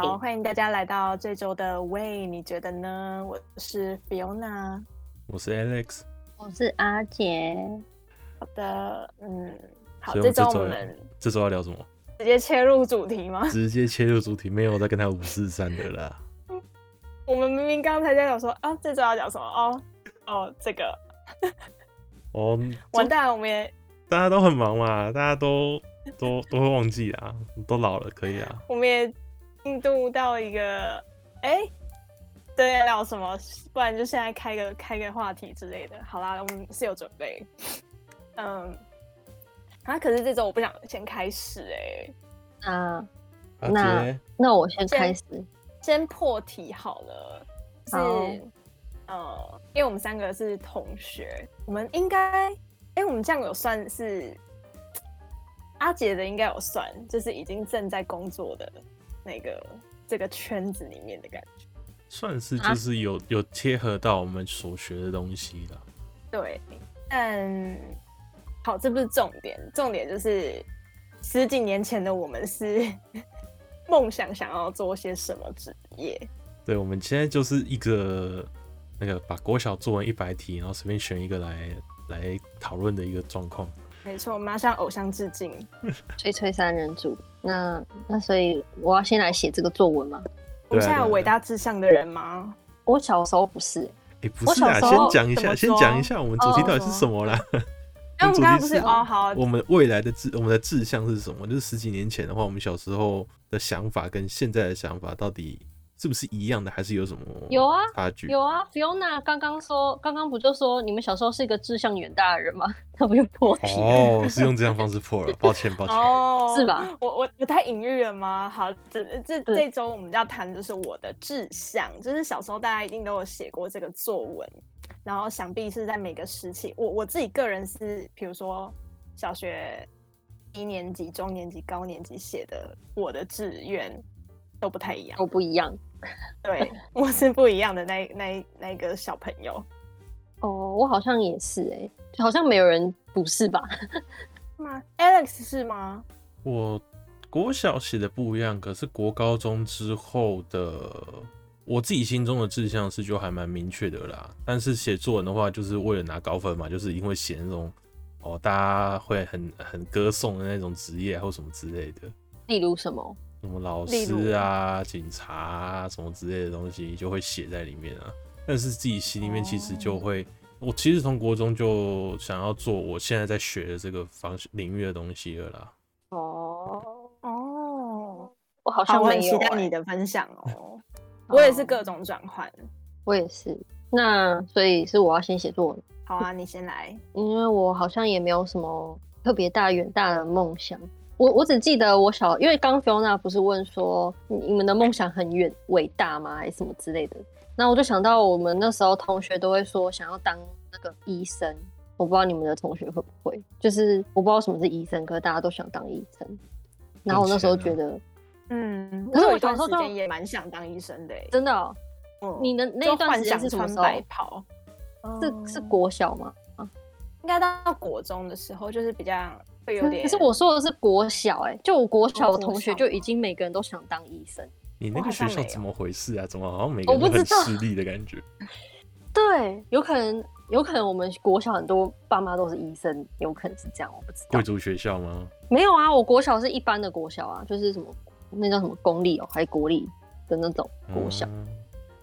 好，欢迎大家来到这周的喂，你觉得呢？我是 Fiona，我是 Alex，我是阿杰。好的，嗯，好，这周我们这周要聊什么？直接切入主题吗？直接切入主题，没有再跟他五四三的啦。我们明明刚才在讲说啊，这周要讲什么？哦哦，这个，哦，完蛋，我们也大家都很忙嘛，大家都都都会忘记啊，都老了，可以啊。我们也。进度到一个，哎、欸，对，聊什么？不然就现在开个开个话题之类的。好啦，我们是有准备。嗯，啊，可是这周我不想先开始哎、欸。啊，那那我先开始先，先破题好了。是，呃，因为我们三个是同学，我们应该，哎、欸，我们这样有算是阿杰的，应该有算，就是已经正在工作的。那个这个圈子里面的感觉，算是就是有、啊、有贴合到我们所学的东西了。对，但好，这不是重点，重点就是十几年前的我们是 梦想想要做些什么职业。对，我们现在就是一个那个把国小作文一百题，然后随便选一个来来讨论的一个状况。没错，我们要向偶像致敬，吹吹三人组。那那所以我要先来写这个作文吗？我们现在有伟大志向的人吗？我小时候不是，哎、欸，不是啊，先讲一下，先讲一下我们主题到底是什么啦？因为我们刚刚不是哦，好，我们未来的志，我们的志向是什么？就是十几年前的话，我们小时候的想法跟现在的想法到底。是不是一样的，还是有什么有啊差距？有啊，Fiona 刚刚说，刚刚不就说你们小时候是一个志向远大的人吗？他不就破题哦，是用这样方式破了，抱歉抱歉，哦，是吧？我我不太隐喻了吗？好，这这这周我们要谈的就是我的志向，就是小时候大家一定都有写过这个作文，然后想必是在每个时期，我我自己个人是，比如说小学一年级、中年级、高年级写的，我的志愿都不太一样，都不一样。对，我是不一样的那那那个小朋友。哦，我好像也是哎、欸，好像没有人不是吧？吗？Alex 是吗？我国小写的不一样，可是国高中之后的，我自己心中的志向是就还蛮明确的啦。但是写作文的话，就是为了拿高分嘛，就是因为写那种哦，大家会很很歌颂的那种职业或什么之类的。例如什么？什么老师啊、警察啊，什么之类的东西就会写在里面啊。但是自己心里面其实就会，哦、我其实从国中就想要做我现在在学的这个方领域的东西了啦。哦哦，我好像很期待你的分享哦。我也是各种转换，我也是。那所以是我要先写作文。好啊，你先来。因为我好像也没有什么特别大远大的梦想。我我只记得我小，因为刚 Fiona 不是问说你们的梦想很远伟大吗，还是什么之类的？那我就想到我们那时候同学都会说想要当那个医生，我不知道你们的同学会不会，就是我不知道什么是医生，可是大家都想当医生。然后我那时候觉得，嗯，可是我有一段时间也蛮想当医生的，真的、喔。嗯，你的那一段时间是什么时候？白袍，是是国小吗？应该到国中的时候，就是比较。会有点，可是我说的是国小，哎，就我国小的同学就已经每个人都想当医生。你那个学校怎么回事啊？怎么好像每个人都很势利的感觉？对，有可能，有可能我们国小很多爸妈都是医生，有可能是这样，我不知道。贵族学校吗？没有啊，我国小是一般的国小啊，就是什么那叫什么公立哦，还是国立的那种国小。嗯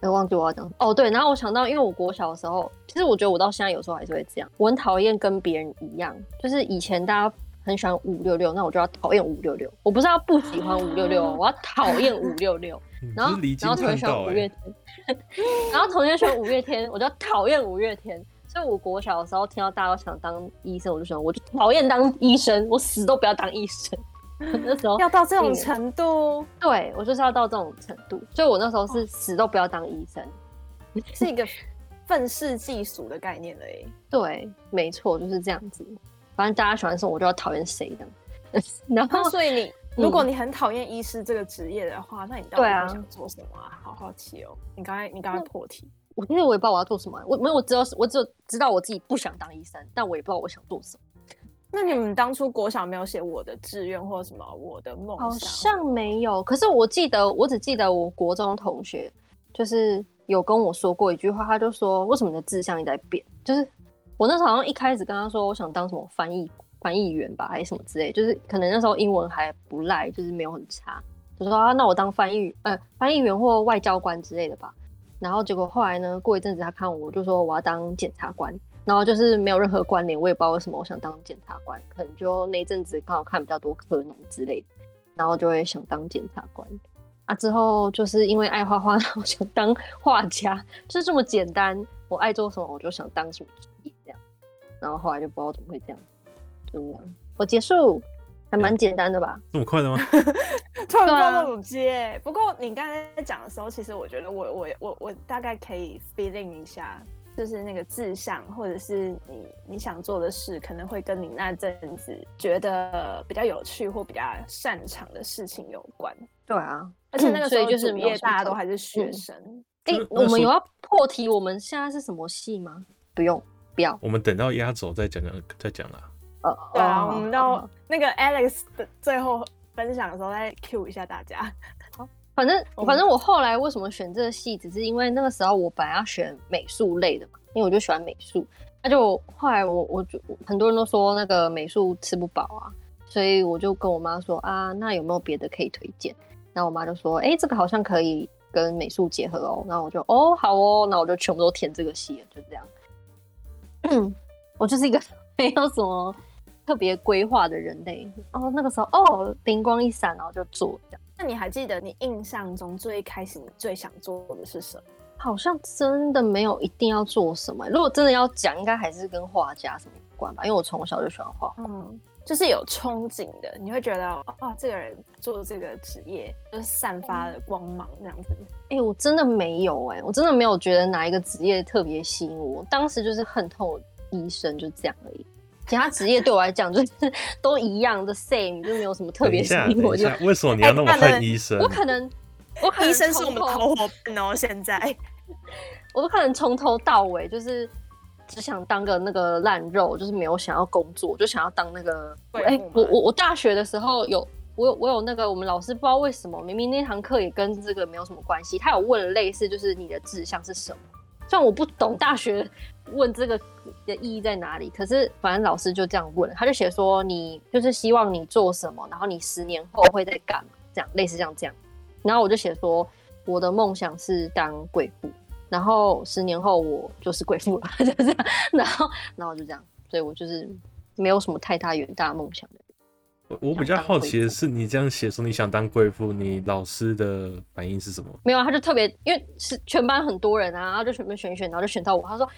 哎，忘记我要讲哦，对，然后我想到，因为我国小的时候，其实我觉得我到现在有时候还是会这样，我很讨厌跟别人一样，就是以前大家。很喜欢五六六，那我就要讨厌五六六。我不是要不喜欢五六六，我要讨厌五六六。然后，然后同学喜欢五月天，然后同学喜欢五月天，我就要讨厌五月天。所以，我国小的时候听到大家都想当医生，我就想，我就讨厌当医生，我死都不要当医生。那时候要到这种程度，对，我就是要到这种程度。所以我那时候是死都不要当医生，是一个 愤世嫉俗的概念而已。对，没错，就是这样子。反正大家喜欢什么，我就要讨厌谁的。然后，所以你，如果你很讨厌医师这个职业的话，嗯、那你到底想做什么啊？好好奇哦。你刚才，你刚才破题。我因为我也不知道我要做什么。我没有，我只有我只有知道我自己不想当医生，但我也不知道我想做什么。那你们当初国小没有写我的志愿或者什么我的梦想？好像没有。可是我记得，我只记得我国中同学就是有跟我说过一句话，他就说：“为什么你的志向一直在变？”就是我那时候好像一开始跟他说，我想当什么翻译翻译员吧，还是什么之类，就是可能那时候英文还不赖，就是没有很差，就说啊，那我当翻译呃翻译员或外交官之类的吧。然后结果后来呢，过一阵子他看我，就说我要当检察官。然后就是没有任何关联，我也不知道为什么我想当检察官，可能就那一阵子刚好看比较多科农之类的，然后就会想当检察官。啊，之后就是因为爱画画，然后想当画家，就是这么简单。我爱做什么，我就想当什么。然后后来就不知道怎么会这样，就这样。我结束，还蛮简单的吧？这么快的吗？突然暴露接。不过你刚才在讲的时候，其实我觉得我我我我大概可以 feeling 一下。就是那个志向，或者是你你想做的事，可能会跟你那阵子觉得比较有趣或比较擅长的事情有关。对啊，而且那个时候就是毕业大家都还是学生。哎、嗯欸，我们有要破题？我们现在是什么系吗？不用，不要。我们等到压轴再讲讲，再讲啦。呃，对啊，我们到那个 Alex 的最后分享的时候再 cue 一下大家。反正反正我后来为什么选这个系，只是因为那个时候我本来要选美术类的嘛，因为我就喜欢美术。那就后来我我就很多人都说那个美术吃不饱啊，所以我就跟我妈说啊，那有没有别的可以推荐？然后我妈就说，哎、欸，这个好像可以跟美术结合哦。然后我就哦好哦，那我就全部都填这个系了，就这样。嗯，我就是一个 没有什么特别规划的人类。哦，那个时候哦灵光一闪，然后就做这样。那你还记得你印象中最开始你最想做的是什么？好像真的没有一定要做什么。如果真的要讲，应该还是跟画家什么有关吧，因为我从小就喜欢画画。嗯，就是有憧憬的，你会觉得哦，这个人做这个职业就是散发了光芒这样子。哎、欸，我真的没有哎、欸，我真的没有觉得哪一个职业特别吸引我。当时就是恨透医生，就这样而已。其他职业对我来讲就是 都一样的 same，就没有什么特别吸引我。就为什么你要那么恨医生？欸、我可能，我可能医生是我们的好伙伴哦。现在，我都可能从头到尾就是只想当个那个烂肉，就是没有想要工作，就想要当那个。哎、欸，我我我大学的时候有我有我有那个我们老师不知道为什么，明明那堂课也跟这个没有什么关系，他有问了类似就是你的志向是什么？虽然我不懂大学。问这个的意义在哪里？可是反正老师就这样问，他就写说你就是希望你做什么，然后你十年后会在干嘛，这样类似像这样。然后我就写说我的梦想是当贵妇，然后十年后我就是贵妇了，就这样。然后然后就这样，所以我就是没有什么太大远大梦想的。我比较好奇的是，你这样写说你想当贵妇，你老师的反应是什么？没有，他就特别因为是全班很多人啊，然后就全部选一选，然后就选到我，他说。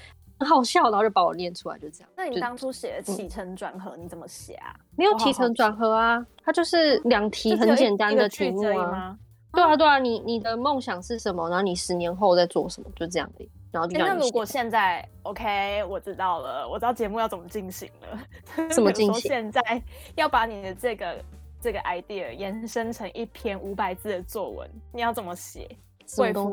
很好笑，然后就把我念出来，就这样。那你当初写的起承转合，你怎么写啊？没有起承转合啊，他就是两题很简单的题目啊。对啊，对啊，你你的梦想是什么？然后你十年后在做什么？就这样的。然后就、欸、那如果现在 OK，我知道了，我知道节目要怎么进行了。怎么进行？现在要把你的这个这个 idea 延伸成一篇五百字的作文，你要怎么写？贵妇，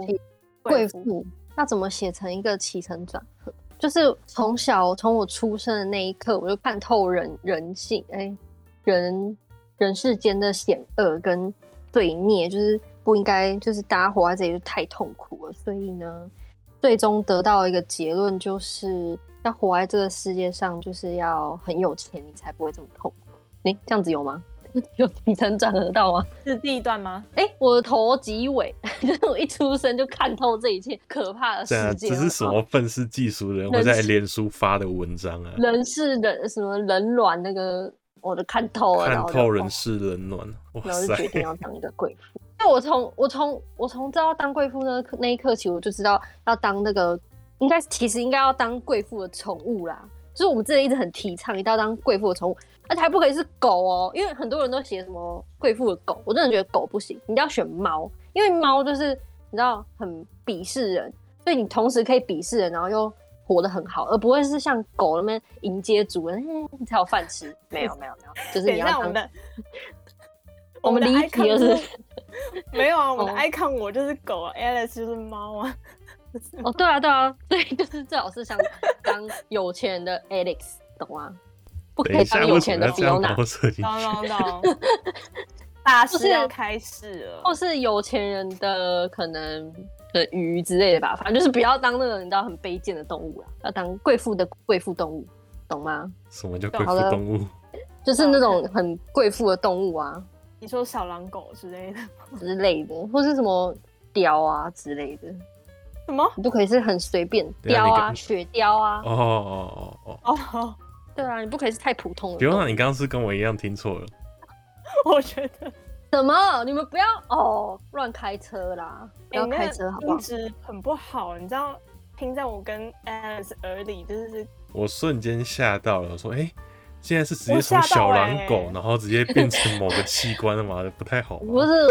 贵妇，那怎么写成一个起承转合？就是从小从我出生的那一刻，我就看透人人性，哎、欸，人人世间的险恶跟罪孽，就是不应该，就是大家活在这里就太痛苦了。所以呢，最终得到一个结论，就是要活在这个世界上，就是要很有钱，你才不会这么痛苦。哎、欸，这样子有吗？有起承转合到吗？是第一段吗？哎、欸，我的头及尾，就是我一出生就看透这一切可怕的世界。这是什么愤世嫉俗人我在脸书发的文章啊？人是人什么人卵那个，我都看透了。看透人世冷暖，然后就决定要当一个贵妇。那我从我从我从知道当贵妇那那一刻起，我就知道要当那个，应该其实应该要当贵妇的宠物啦。就是我们之前一直很提倡，一定要当贵妇的宠物。而且还不可以是狗哦，因为很多人都写什么贵妇的狗，我真的觉得狗不行，你一定要选猫，因为猫就是你知道很鄙视人，所以你同时可以鄙视人，然后又活得很好，而不会是像狗那边迎接主人，你才有饭吃。没有没有没有，就是你要当。我们的我们的 icon 是 没有啊，我们的 icon 我就是狗，Alice 就是猫啊。哦，对啊对啊，对，就是最好是像当有钱人的 Alex，懂吗？不可以当有钱的 Fiona。懂懂懂，大事要开始了，或是有钱人的可能的鱼之类的吧，反正就是不要当那个你知道很卑贱的动物啊，要当贵妇的贵妇动物，懂吗？什么叫贵妇动物？就是那种很贵妇的动物啊。你说小狼狗之类的之类的，或是什么雕啊之类的。什么？你不可以是很随便雕啊，雪雕啊。哦哦哦哦哦。对啊，你不可以是太普通的。比如说，你刚刚是跟我一样听错了。我觉得。什么？你们不要哦，乱开车啦！不要开车好不好？音质很不好，你知道，听在我跟 Alice 耳里，就是。我瞬间吓到了，我说：“哎、欸，现在是直接从小狼狗，欸、然后直接变成某个器官了吗？不太好。”不是，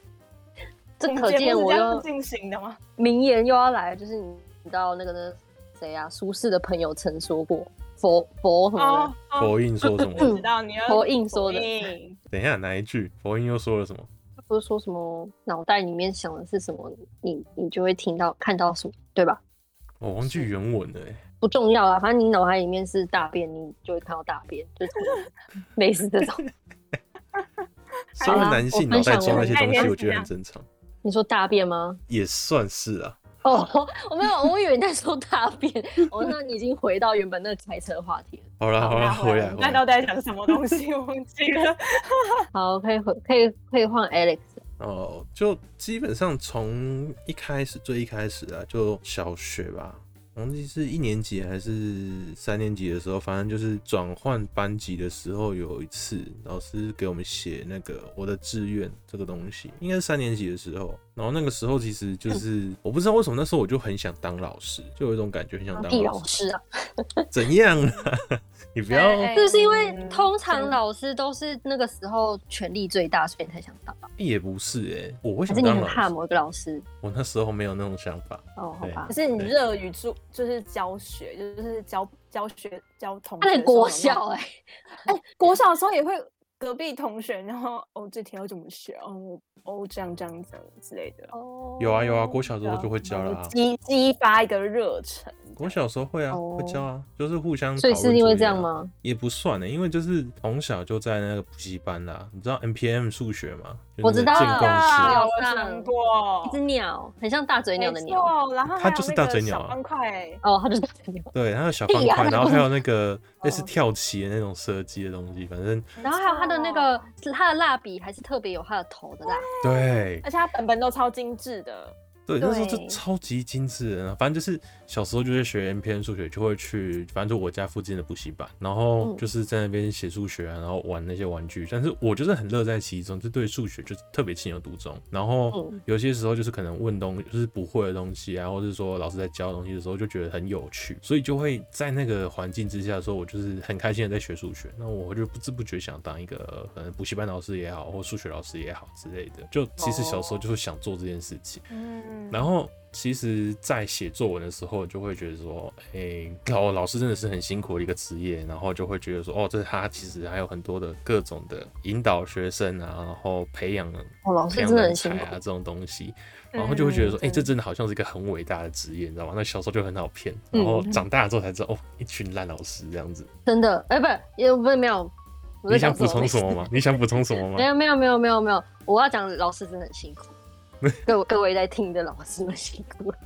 这可见我要进行的吗？名言又要来，就是你知道那个呢？谁啊？苏轼的朋友曾说过。佛佛什么？佛印说什么？知道你要佛印说的。等一下，哪一句？佛印又说了什么？不是说什么脑袋里面想的是什么，你你就会听到看到什么，对吧？我忘记原文了，哎，不重要啊，反正你脑海里面是大便，你就会看到大便，就是 类似这种。身为男性脑袋装那些东西，我觉得很正常。你说大便吗？也算是啊。哦，我没有，我以为你在说大便。哦，那你已经回到原本那个开车话题了。好了好了，回来。那到底在讲什么东西？我忘记了。好，可以回，可以可以换 Alex。哦，就基本上从一开始，最一开始啊，就小学吧。忘记是一年级还是三年级的时候，反正就是转换班级的时候，有一次老师给我们写那个我的志愿这个东西，应该是三年级的时候。然后那个时候其实就是我不知道为什么那时候我就很想当老师，就有一种感觉很想当老师。啊？怎样啊？你不要，就是因为通常老师都是那个时候权力最大，所以你才想当？也不是哎、欸，我为什么当老师？是你很怕某一个老师？我那时候没有那种想法。哦，好吧。可是你热于做，就是教学，就是教教学教同学。在国小哎、欸，哎、欸，国小的时候也会隔壁同学，然后哦，这题要怎么学？哦哦，这样这样这样之类的。哦，有啊有啊，过小时候就会教了、啊，激激发一个热忱。我小时候会啊，会教啊，就是互相、啊。所以是因为这样吗？也不算呢、欸，因为就是从小就在那个补习班啦。你知道 M P M 数学吗？我知道，有上过。一只鸟，很像大嘴鸟的鸟。然后它就是大嘴鸟啊。方块哦，它就是大嘴鸟。对，它有小方块，然后还有那个 类似跳棋的那种设计的东西，反正。然后还有它的那个，它的蜡笔还是特别有它的头的蜡。对。而且它本本都超精致的。对，那时候就超级精致的，反正就是小时候就是学 M P N 数学，就会去，反正就我家附近的补习班，然后就是在那边写数学啊，然后玩那些玩具。但是我就是很乐在其中，就对数学就是特别情有独钟。然后有些时候就是可能问东西，就是不会的东西啊，或者是说老师在教东西的时候，就觉得很有趣，所以就会在那个环境之下说，我就是很开心的在学数学。那我就不知不觉想当一个可能补习班老师也好，或数学老师也好之类的。就其实小时候就是想做这件事情。然后，其实，在写作文的时候，就会觉得说，哎、欸，老老师真的是很辛苦的一个职业。然后就会觉得说，哦，这他其实还有很多的各种的引导学生啊，然后培养哦，老师真的很辛苦啊，这种东西。然后就会觉得说，哎、欸，这真的好像是一个很伟大的职业，你知道吗？那小时候就很好骗，然后长大了之后才知道，哦，一群烂老师这样子。真的，哎、欸，不是，也不是没有。你想补充什么吗？你想补充什么吗？没有，没有，没有，没有，没有。我要讲，老师真的很辛苦。各各位在听的老师们辛苦了。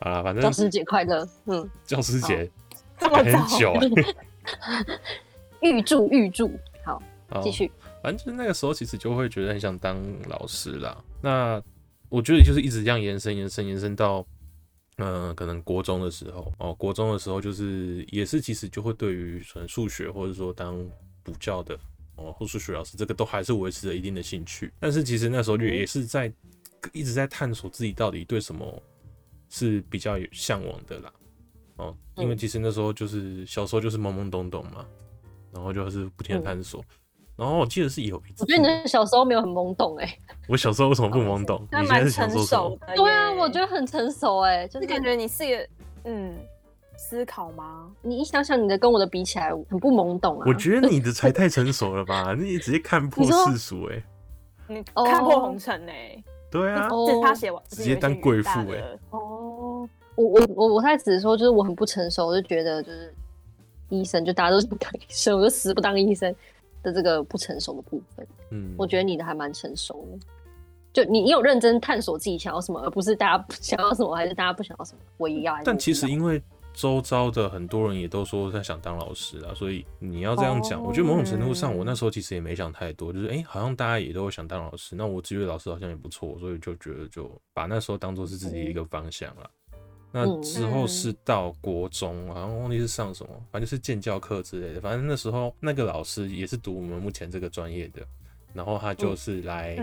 好了，反正教师节快乐。嗯，教师节很久啊。预祝预祝，好，继续。反正就是那个时候，其实就会觉得很想当老师啦。那我觉得就是一直这样延伸、延伸、延伸到，嗯、呃，可能国中的时候哦，国中的时候就是也是其实就会对于纯数学或者说当补教的。哦，或数学老师这个都还是维持着一定的兴趣，但是其实那时候就也是在一直在探索自己到底对什么是比较有向往的啦。哦，因为其实那时候就是小时候就是懵懵懂懂嘛，然后就是不停的探索。然后我记得是有一次，我觉得你小时候没有很懵懂哎。我小时候为什么不懵懂？你现在是想说什么？对啊，我觉得很成熟哎，就是感觉你是一个嗯。思考吗？你一想想，你的跟我的比起来，很不懵懂啊。我觉得你的才太成熟了吧？你直接看破世俗哎，你看破红尘哎。对啊，他写完，直接当贵妇哎。哦，我我我我太只是说，就是我很不成熟，我就觉得就是医生，就大家都是不当医生，我就死不当医生的这个不成熟的部分。嗯，我觉得你的还蛮成熟的，就你你有认真探索自己想要什么，而不是大家想要什么还是大家不想要什么，我也要。但其实因为。周遭的很多人也都说他想当老师啊，所以你要这样讲，我觉得某种程度上，我那时候其实也没想太多，就是哎、欸，好像大家也都想当老师，那我职业老师好像也不错，所以就觉得就把那时候当做是自己一个方向了。那之后是到国中，好像忘记是上什么，反正就是建教课之类的，反正那时候那个老师也是读我们目前这个专业的。然后他就是来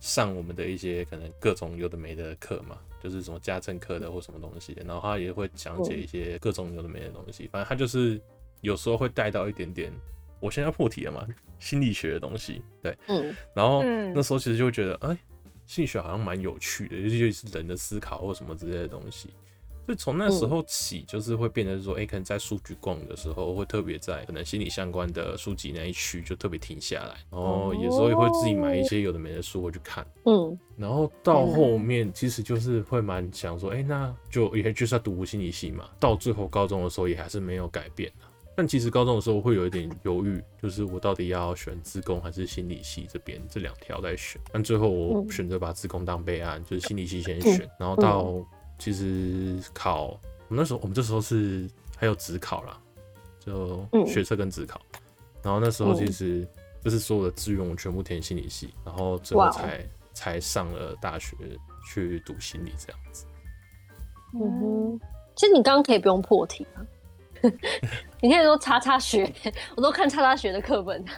上我们的一些可能各种有的没的课嘛，就是什么家政课的或什么东西，然后他也会讲解一些各种有的没的东西。反正他就是有时候会带到一点点，我现在要破题了嘛，心理学的东西。对，嗯。然后那时候其实就会觉得，哎，心理学好像蛮有趣的，尤其是人的思考或什么之类的东西。所以从那时候起，就是会变成说，哎、欸，可能在书局逛的时候，会特别在可能心理相关的书籍那一区就特别停下来，然后有时候也会自己买一些有的没的书回去看，嗯，然后到后面其实就是会蛮想说，哎、欸，那就也就是要读心理系嘛。到最后高中的时候也还是没有改变，但其实高中的时候会有一点犹豫，就是我到底要选自工还是心理系这边这两条在选，但最后我选择把自工当备案，就是心理系先选，然后到。其实考我们那时候，我们这时候是还有职考啦，就学测跟职考。嗯、然后那时候其实就是所有的志愿我全部填心理系，然后最后才、才上了大学去读心理这样子。嗯哼，其实你刚刚可以不用破题啊，你可以说叉叉学，我都看叉叉学的课本。对，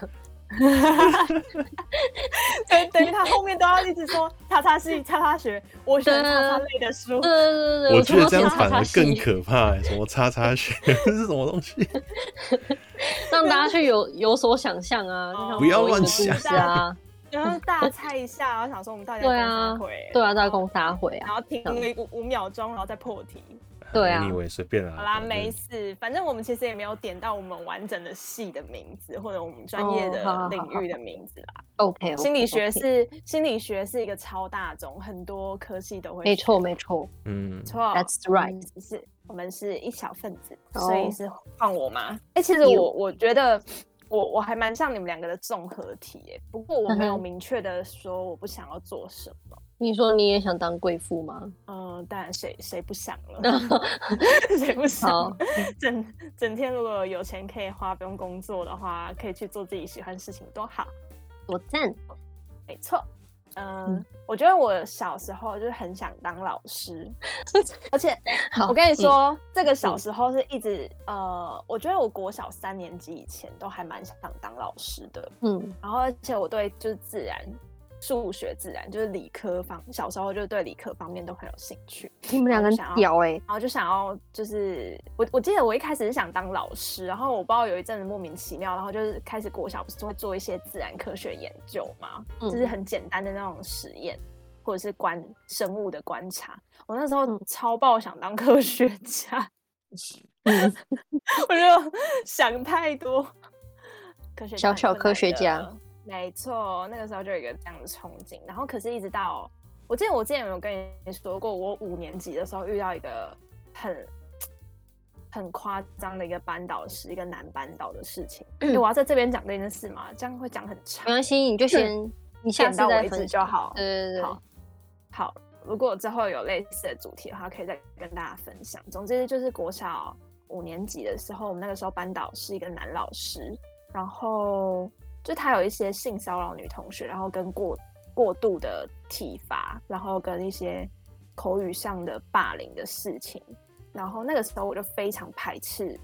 等于他后面都要一直说 叉叉系、叉叉学，我选叉叉类的书。对对对对，我觉得这样反而更可怕、欸。什么叉叉学这 是什么东西？让大家去有有所想象啊！不要乱想啊！然后大家猜一下，然后想说我们到底要攻啥回？对啊，大家攻啥回啊？然后停五五秒钟，然后再破题。对啊，你以为随便啊？好啦，没事，反正我们其实也没有点到我们完整的系的名字，或者我们专业的领域的名字啦。OK，心理学是心理学是一个超大众，很多科系都会。没错，没错，嗯，错，That's right，只是我们是一小分子，所以是换我吗？哎，其实我我觉得我我还蛮像你们两个的综合体，哎，不过我没有明确的说我不想要做什么。你说你也想当贵妇吗？嗯，当然，谁谁不想了？谁不想？整整天如果有钱可以花，不用工作的话，可以去做自己喜欢的事情，多好！我赞！没错，嗯，嗯，我觉得我小时候就是很想当老师，而且我跟你说，嗯，这个小时候是一直呃，我觉得我国小三年级以前都还蛮想当老师的，嗯，然后而且我对就是自然。数学、自然就是理科方，小时候就对理科方面都很有兴趣。你们两个很屌哎、欸！然后就想要，就是我我记得我一开始是想当老师，然后我不知道有一阵子莫名其妙，然后就是开始国小不是会做一些自然科学研究嘛，嗯、就是很简单的那种实验，或者是观生物的观察。我那时候超爆想当科学家，嗯、我就想太多。科学小小科学家。没错，那个时候就有一个这样的憧憬，然后可是，一直到我记得我之前有跟你说过，我五年级的时候遇到一个很很夸张的一个班导师，一个男班导的事情。嗯、我要在这边讲这件事嘛？这样会讲很长。没关系，你就先你点到为止就好。对对对，好，好。如果之后有类似的主题的话，可以再跟大家分享。总之就是国小五年级的时候，我们那个时候班导是一个男老师，然后。就他有一些性骚扰女同学，然后跟过过度的体罚，然后跟一些口语上的霸凌的事情，然后那个时候我就非常排斥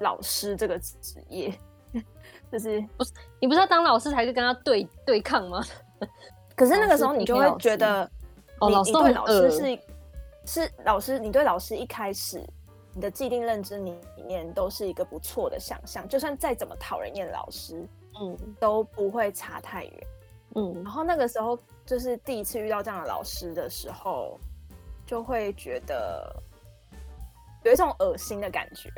老师这个职业，就是不是你不是要当老师才是跟他对对抗吗？可是那个时候你就会觉得，哦，老师对老师是是老师，你对老师一开始你的既定认知里面都是一个不错的想象，就算再怎么讨人厌老师。嗯，都不会差太远。嗯，然后那个时候就是第一次遇到这样的老师的时候，就会觉得有一种恶心的感觉。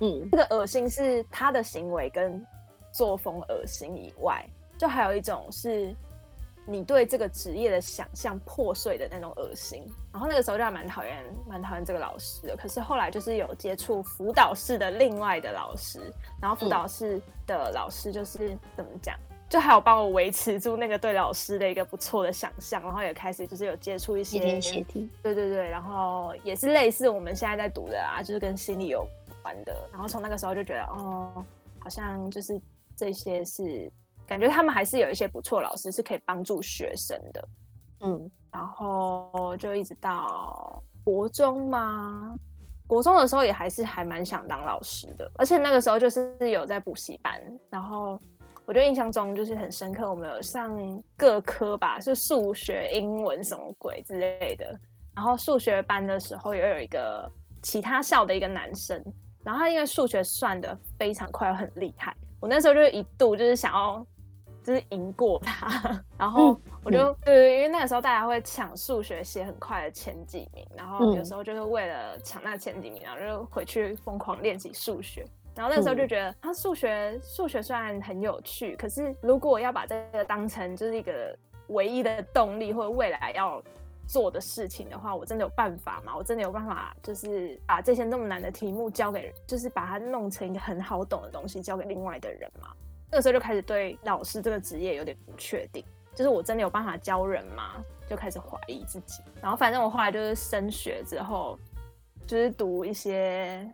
嗯，这个恶心是他的行为跟作风恶心以外，就还有一种是你对这个职业的想象破碎的那种恶心。然后那个时候就还蛮讨厌，蛮讨厌这个老师的。可是后来就是有接触辅导室的另外的老师，然后辅导室的老师就是、嗯、怎么讲？就还有帮我维持住那个对老师的一个不错的想象，然后也开始就是有接触一些，对对对，然后也是类似我们现在在读的啊，就是跟心理有关的。然后从那个时候就觉得，哦，好像就是这些是感觉他们还是有一些不错老师是可以帮助学生的，嗯，然后就一直到国中嘛，国中的时候也还是还蛮想当老师的，而且那个时候就是有在补习班，然后。我觉得印象中就是很深刻，我们有上各科吧，是数学、英文什么鬼之类的。然后数学班的时候，也有一个其他校的一个男生，然后他因为数学算的非常快，很厉害。我那时候就一度就是想要就是赢过他，然后我就、嗯、对，因为那个时候大家会抢数学写很快的前几名，然后有时候就是为了抢那前几名，然后就回去疯狂练习数学。然后那时候就觉得，他数学数学虽然很有趣，可是如果要把这个当成就是一个唯一的动力或者未来要做的事情的话，我真的有办法吗？我真的有办法，就是把这些那么难的题目交给，就是把它弄成一个很好懂的东西交给另外的人吗？那个时候就开始对老师这个职业有点不确定，就是我真的有办法教人吗？就开始怀疑自己。然后反正我后来就是升学之后，就是读一些。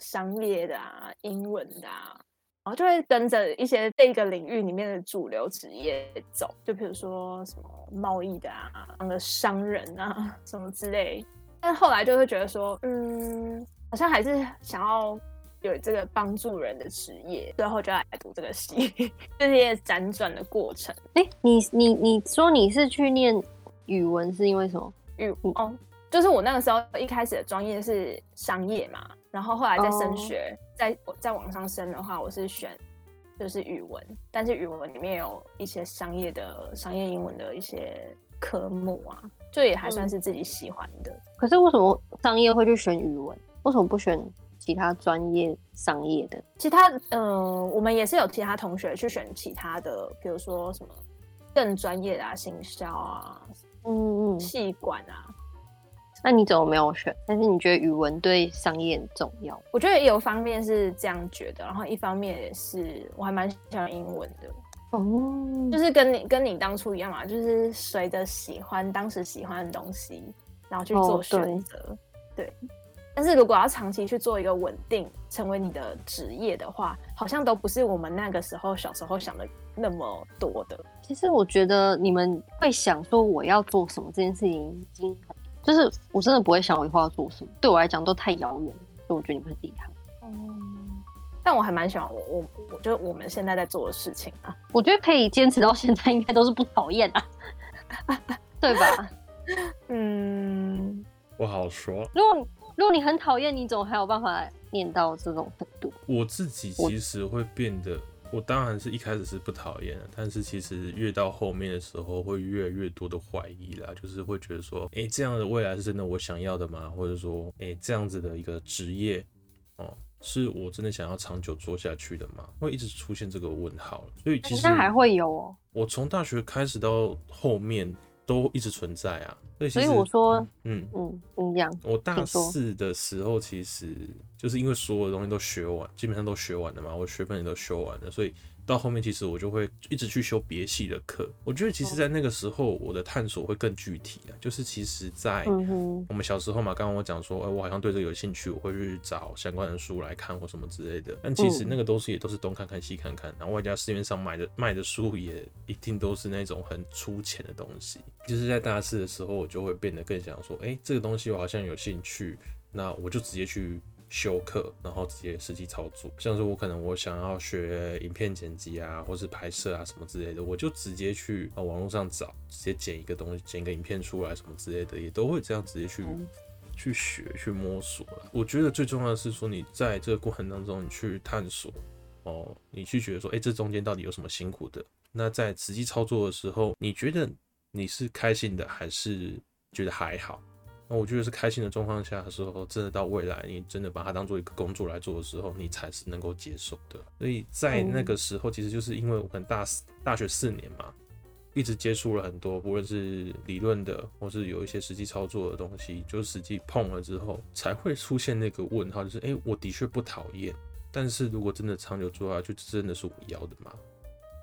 商业的啊，英文的啊，然后就会跟着一些这一个领域里面的主流职业走，就比如说什么贸易的啊，当个商人啊，什么之类。但后来就会觉得说，嗯，好像还是想要有这个帮助人的职业，最后就来读这个系，这些辗转的过程。哎、欸，你你你说你是去念语文是因为什么？语哦，就是我那个时候一开始的专业是商业嘛。然后后来在升学，oh. 在在往上升的话，我是选就是语文，但是语文里面有一些商业的商业英文的一些科目啊，就也还算是自己喜欢的。嗯。可是为什么商业会去选语文？为什么不选其他专业商业的？其他嗯、呃，我们也是有其他同学去选其他的，比如说什么更专业的啊，行销啊，嗯嗯，气管啊。那你怎么没有选？但是你觉得语文对商业很重要？我觉得有方面是这样觉得，然后一方面也是我还蛮喜欢英文的。哦、嗯，就是跟你跟你当初一样嘛，就是随着喜欢当时喜欢的东西，然后去做选择。对。但是如果要长期去做一个稳定成为你的职业的话，好像都不是我们那个时候小时候想的那么多的。其实我觉得你们会想说我要做什么这件事情已经。就是我真的不会想我以后要做什么，对我来讲都太遥远，所以我觉得你们很厉害。嗯，但我还蛮喜欢我我我觉得我们现在在做的事情啊，我觉得可以坚持到现在，应该都是不讨厌啊，对吧？嗯，不好说。如果如果你很讨厌，你总还有办法念到这种程度。我自己其实会变得。我当然是一开始是不讨厌的，但是其实越到后面的时候，会越来越多的怀疑啦，就是会觉得说，哎、欸，这样的未来是真的我想要的吗？或者说，哎、欸，这样子的一个职业，哦，是我真的想要长久做下去的吗？会一直出现这个问号。所以其实还会有哦。我从大学开始到后面都一直存在啊。所以我说，嗯嗯，不一样。我大四的时候，其实就是因为所有的东西都学完，基本上都学完了嘛，我学分也都修完了，所以。到后面，其实我就会一直去修别系的课。我觉得，其实，在那个时候，我的探索会更具体啊。就是，其实，在我们小时候嘛，刚刚我讲说，哎，我好像对这个有兴趣，我会去找相关的书来看或什么之类的。但其实，那个东西也都是东看看西看看，然后外加市面上买的卖的书也一定都是那种很粗浅的东西。就是在大四的时候，我就会变得更想说，哎，这个东西我好像有兴趣，那我就直接去。修课，然后直接实际操作。像是我可能我想要学影片剪辑啊，或是拍摄啊什么之类的，我就直接去啊网络上找，直接剪一个东西，剪一个影片出来什么之类的，也都会这样直接去去学去摸索了。我觉得最重要的是说，你在这个过程当中，你去探索哦，你去觉得说，哎，这中间到底有什么辛苦的？那在实际操作的时候，你觉得你是开心的，还是觉得还好？那我觉得是开心的状况下的时候，真的到未来，你真的把它当做一个工作来做的时候，你才是能够接受的。所以在那个时候，其实就是因为我们大四大学四年嘛，一直接触了很多，不论是理论的，或是有一些实际操作的东西，就实际碰了之后，才会出现那个问号，就是哎、欸，我的确不讨厌，但是如果真的长久做下去，真的是我要的吗？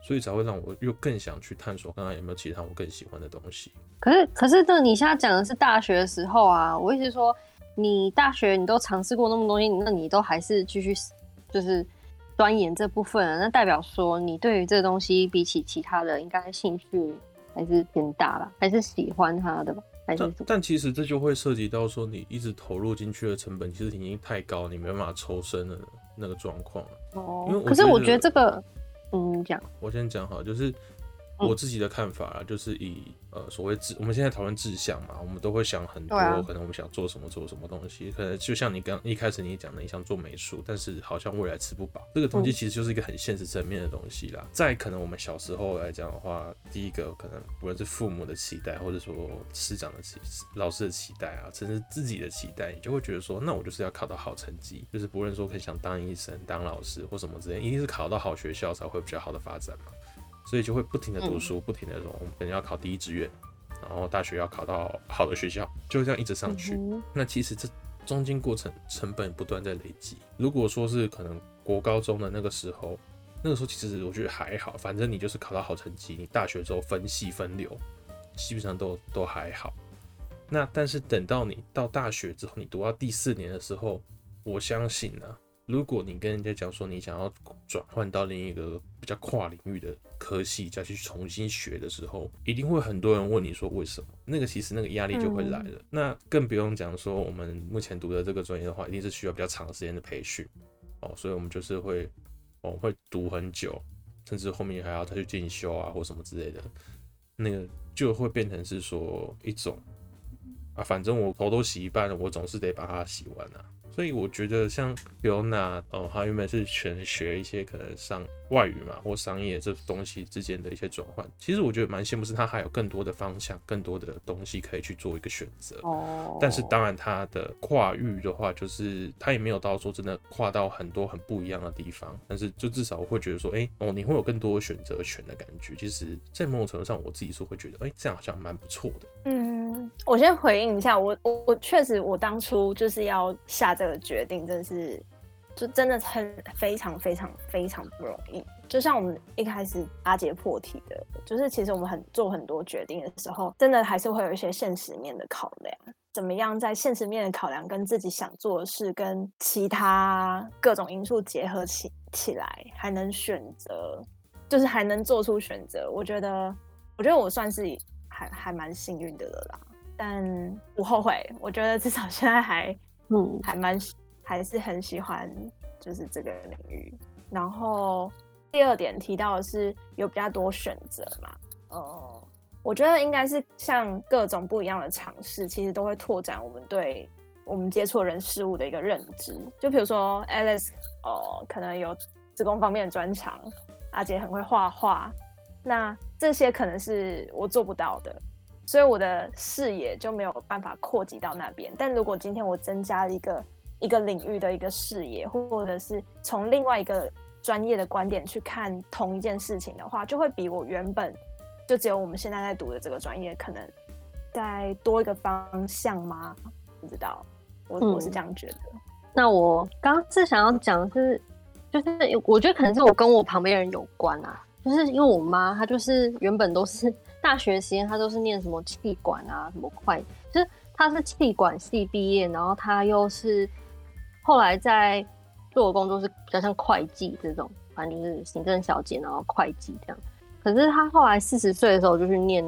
所以才会让我又更想去探索，看看有没有其他我更喜欢的东西。可是，可是，这你现在讲的是大学的时候啊，我一直说，你大学你都尝试过那么多东西，那你都还是继续就是钻研这部分，那代表说你对于这个东西比起其他的，应该兴趣还是偏大了，还是喜欢它的吧？还是？但，但其实这就会涉及到说，你一直投入进去的成本其实已经太高，你没办法抽身的那个状况。哦，可是我觉得这个。嗯，讲我先讲好，就是我自己的看法啊，就是以呃所谓志，我们现在讨论志向嘛，我们都会想很多，可能我们想做什么做什么东西，可能就像你刚一开始你讲的，你想做美术，但是好像未来吃不饱，这个东西其实就是一个很现实层面的东西啦。再可能我们小时候来讲的话，第一个可能不论是父母的期待，或者说师长的期、老师的期待啊，甚至自己的期待，你就会觉得说，那我就是要考到好成绩，就是不论说可以想当医生、当老师或什么之类，一定是考到好学校才会比较好的发展嘛。所以就会不停的读书，不停的说，我们可能要考第一志愿，然后大学要考到好的学校，就这样一直上去。那其实这中间过程成本不断在累积。如果说是可能国高中的那个时候，那个时候其实我觉得还好，反正你就是考到好成绩，你大学之后分系分流，基本上都都还好。那但是等到你到大学之后，你读到第四年的时候，我相信呢、啊。如果你跟人家讲说你想要转换到另一个比较跨领域的科系，再去重新学的时候，一定会很多人问你说为什么？那个其实那个压力就会来了。嗯、那更不用讲说我们目前读的这个专业的话，一定是需要比较长时间的培训哦，所以我们就是会哦会读很久，甚至后面还要再去进修啊或什么之类的，那个就会变成是说一种啊，反正我头都洗一半了，我总是得把它洗完啊。所以我觉得像比如那哦，他原本是全学一些可能上外语嘛，或商业这东西之间的一些转换。其实我觉得蛮羡慕，是他还有更多的方向，更多的东西可以去做一个选择。哦。但是当然他的跨域的话，就是他也没有到说真的跨到很多很不一样的地方。但是就至少我会觉得说，哎、欸、哦，你会有更多选择权的感觉。其实，在某种程度上，我自己是会觉得，哎、欸，这样好像蛮不错的。嗯，我先回应一下，我我我确实，我当初就是要下这个。决定真是，就真的很非常非常非常不容易。就像我们一开始阿杰破题的，就是其实我们很做很多决定的时候，真的还是会有一些现实面的考量。怎么样在现实面的考量跟自己想做的事跟其他各种因素结合起起来，还能选择，就是还能做出选择。我觉得，我觉得我算是还还蛮幸运的了啦，但不后悔。我觉得至少现在还。嗯，还蛮还是很喜欢，就是这个领域。然后第二点提到的是有比较多选择嘛，哦、嗯，我觉得应该是像各种不一样的尝试，其实都会拓展我们对我们接触人事物的一个认知。就比如说 Alice，哦、可能有资工方面的专长，阿杰很会画画，那这些可能是我做不到的。所以我的视野就没有办法扩及到那边。但如果今天我增加了一个一个领域的一个视野，或者是从另外一个专业的观点去看同一件事情的话，就会比我原本就只有我们现在在读的这个专业可能再多一个方向吗？不知道，我我是这样觉得。嗯、那我刚刚是想要讲的是，就是我觉得可能是我跟我旁边人有关啊，就是因为我妈她就是原本都是。大学期间她都是念什么气管啊，什么会，就是她是气管系毕业，然后她又是后来在做的工作是比较像会计这种，反正就是行政小姐，然后会计这样。可是他后来四十岁的时候就去念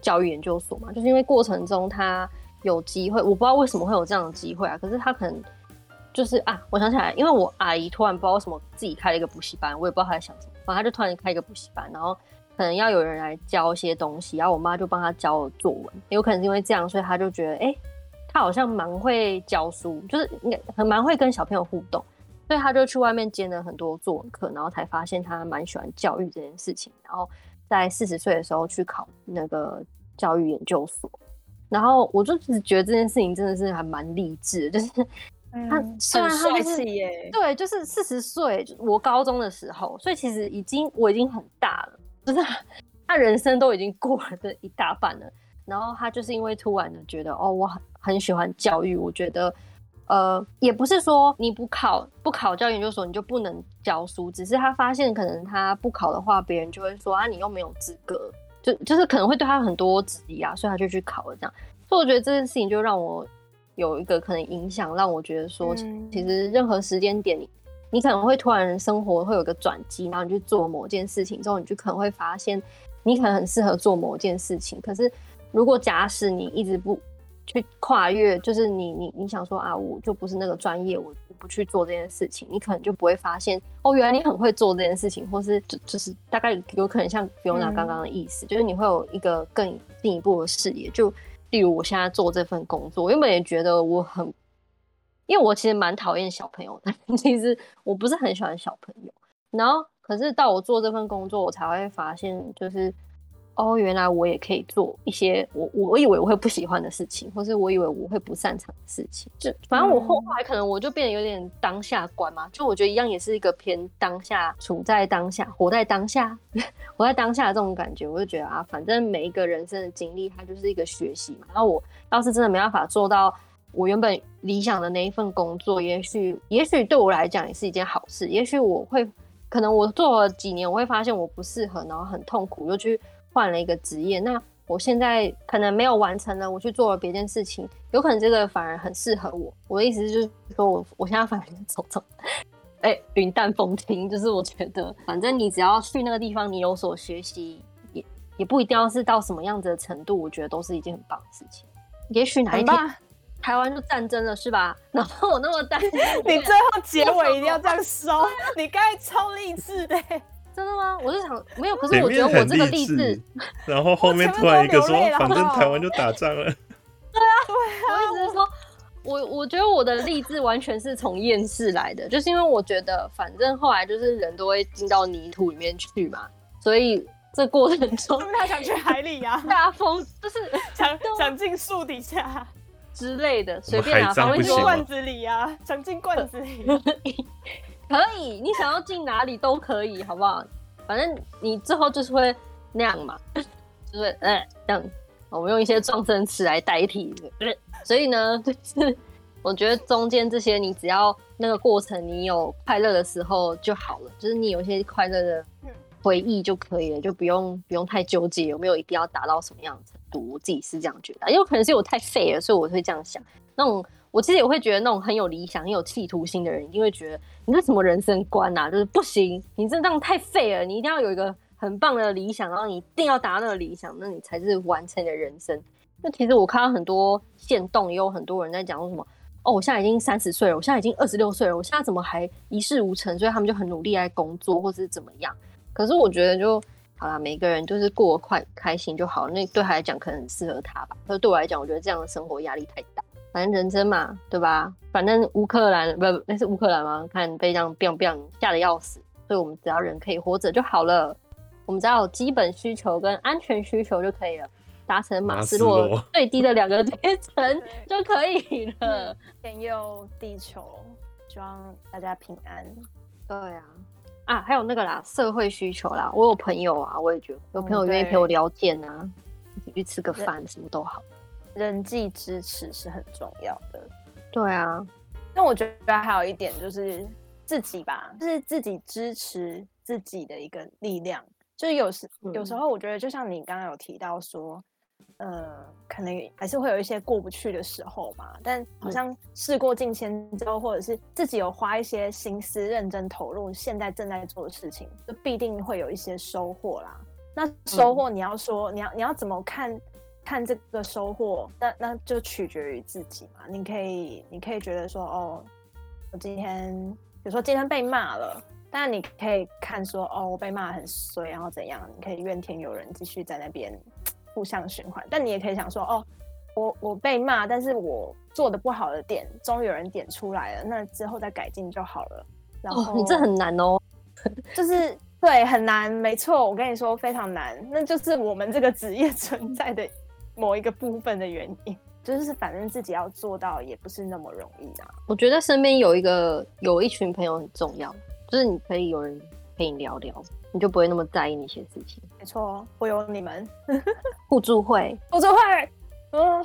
教育研究所嘛，就是因为过程中他有机会，我不知道为什么会有这样的机会啊。可是他可能就是啊，我想起来，因为我阿姨突然不知道为什么自己开了一个补习班，我也不知道她在想什么，反正她就突然开一个补习班，然后。可能要有人来教一些东西，然后我妈就帮她教了作文。有可能是因为这样，所以他就觉得，哎、他好像蛮会教书，就是应该很蛮会跟小朋友互动，所以他就去外面兼了很多作文课，然后才发现他蛮喜欢教育这件事情。然后在四十岁的时候去考那个教育研究所，然后我就只觉得这件事情真的是还蛮励志的，就是他虽然他就是对，就是四十岁，我高中的时候，所以其实已经我已经很大了。就是他人生都已经过了这一大半了，然后他就是因为突然的觉得，哦，我很很喜欢教育，我觉得，呃，也不是说你不考不考教研究所你就不能教书，只是他发现可能他不考的话，别人就会说啊，你又没有资格，就就是可能会对他很多质疑啊，所以他就去考了这样。所以我觉得这件事情就让我有一个可能影响，让我觉得说，其实任何时间点你。你可能会突然生活会有个转机，然后你去做某件事情之后，你就可能会发现，你可能很适合做某件事情。可是，如果假使你一直不去跨越，就是你你你想说啊，我就不是那个专业，我不去做这件事情，你可能就不会发现哦，原来你很会做这件事情，或是就就是大概有可能像 Fiona 刚刚的意思，嗯、就是你会有一个更进一步的视野。就例如我现在做这份工作，我原本也觉得我很。因为我其实蛮讨厌小朋友的，其实我不是很喜欢小朋友。然后，可是到我做这份工作，我才会发现，就是。哦，原来我也可以做一些我我以为我会不喜欢的事情，或是我以为我会不擅长的事情。就反正我后来可能我就变得有点当下观嘛，就我觉得一样也是一个偏当下，处在当下，活在当下，活在当下的这种感觉。我就觉得啊，反正每一个人生的经历，它就是一个学习嘛。然后我要是真的没办法做到我原本理想的那一份工作，也许也许对我来讲也是一件好事。也许我会可能我做了几年，我会发现我不适合，然后很痛苦，又去。换了一个职业，那我现在可能没有完成了，我去做了别件事情，有可能这个反而很适合我。我的意思就是说我我现在反而走走，哎、欸，云淡风轻，就是我觉得，反正你只要去那个地方，你有所学习，也也不一定要是到什么样子的程度，我觉得都是一件很棒的事情。也许哪一天台湾就战争了，是吧？然后我那么担心，你最后结尾一定要这样收，你刚才超励志的。真的吗？我是想没有，可是我觉得我这个励志，然后后面突然一个说，反正台湾就打仗了。对啊，对啊，我一直是说，我我觉得我的励志完全是从厌世来的，就是因为我觉得反正后来就是人都会进到泥土里面去嘛，所以这过程中 他想去海里啊，大风就是想想进树底下之类的，随便啊，放进罐子里啊，想进罐子里。可以，你想要进哪里都可以，好不好？反正你最后就是会那样嘛，就是嗯这样。我们用一些状声词来代替，所以呢，就 是我觉得中间这些，你只要那个过程你有快乐的时候就好了，就是你有一些快乐的回忆就可以了，就不用不用太纠结有没有一定要达到什么样的程度。我自己是这样觉得，因为可能是我太废了，所以我会这样想。那种。我其实也会觉得那种很有理想、很有企图心的人，一定会觉得你这什么人生观啊？就是不行，你这这样太废了。你一定要有一个很棒的理想，然后你一定要达到那个理想，那你才是完成你的人生。那其实我看到很多限动，也有很多人在讲说什么哦，我现在已经三十岁了，我现在已经二十六岁了，我现在怎么还一事无成？所以他们就很努力在工作，或是怎么样。可是我觉得就好啦，每个人就是过快开心就好。那对他来讲可能很适合他吧。可是对我来讲，我觉得这样的生活压力太大。反正人生嘛，对吧？反正乌克兰不，那是乌克兰吗？看被这样 biang biang 吓得要死，所以我们只要人可以活着就好了。我们只要有基本需求跟安全需求就可以了，达成马斯洛 最低的两个阶层就可以了。天佑地球，希望大家平安。对啊，啊，还有那个啦，社会需求啦。我有朋友啊，我也觉得有朋友愿意陪我聊天啊，一起去吃个饭，什么都好。人际支持是很重要的，对啊。那我觉得还有一点就是自己吧，就是自己支持自己的一个力量。就是有时有时候，我觉得就像你刚刚有提到说，呃，可能还是会有一些过不去的时候嘛。但好像事过境迁之后，或者是自己有花一些心思、认真投入，现在正在做的事情，就必定会有一些收获啦。那收获，你要说，你要你要怎么看？看这个收获，那那就取决于自己嘛。你可以，你可以觉得说，哦，我今天，比如说今天被骂了，但你可以看说，哦，我被骂很衰，然后怎样？你可以怨天尤人，继续在那边互相循环。但你也可以想说，哦，我我被骂，但是我做的不好的点，终于有人点出来了，那之后再改进就好了。然后、哦、你这很难哦，就是对，很难，没错，我跟你说非常难，那就是我们这个职业存在的。某一个部分的原因，就是反正自己要做到也不是那么容易啊。我觉得身边有一个有一群朋友很重要，就是你可以有人陪你聊聊，你就不会那么在意那些事情。没错，我有你们 互助会，互助会。嗯，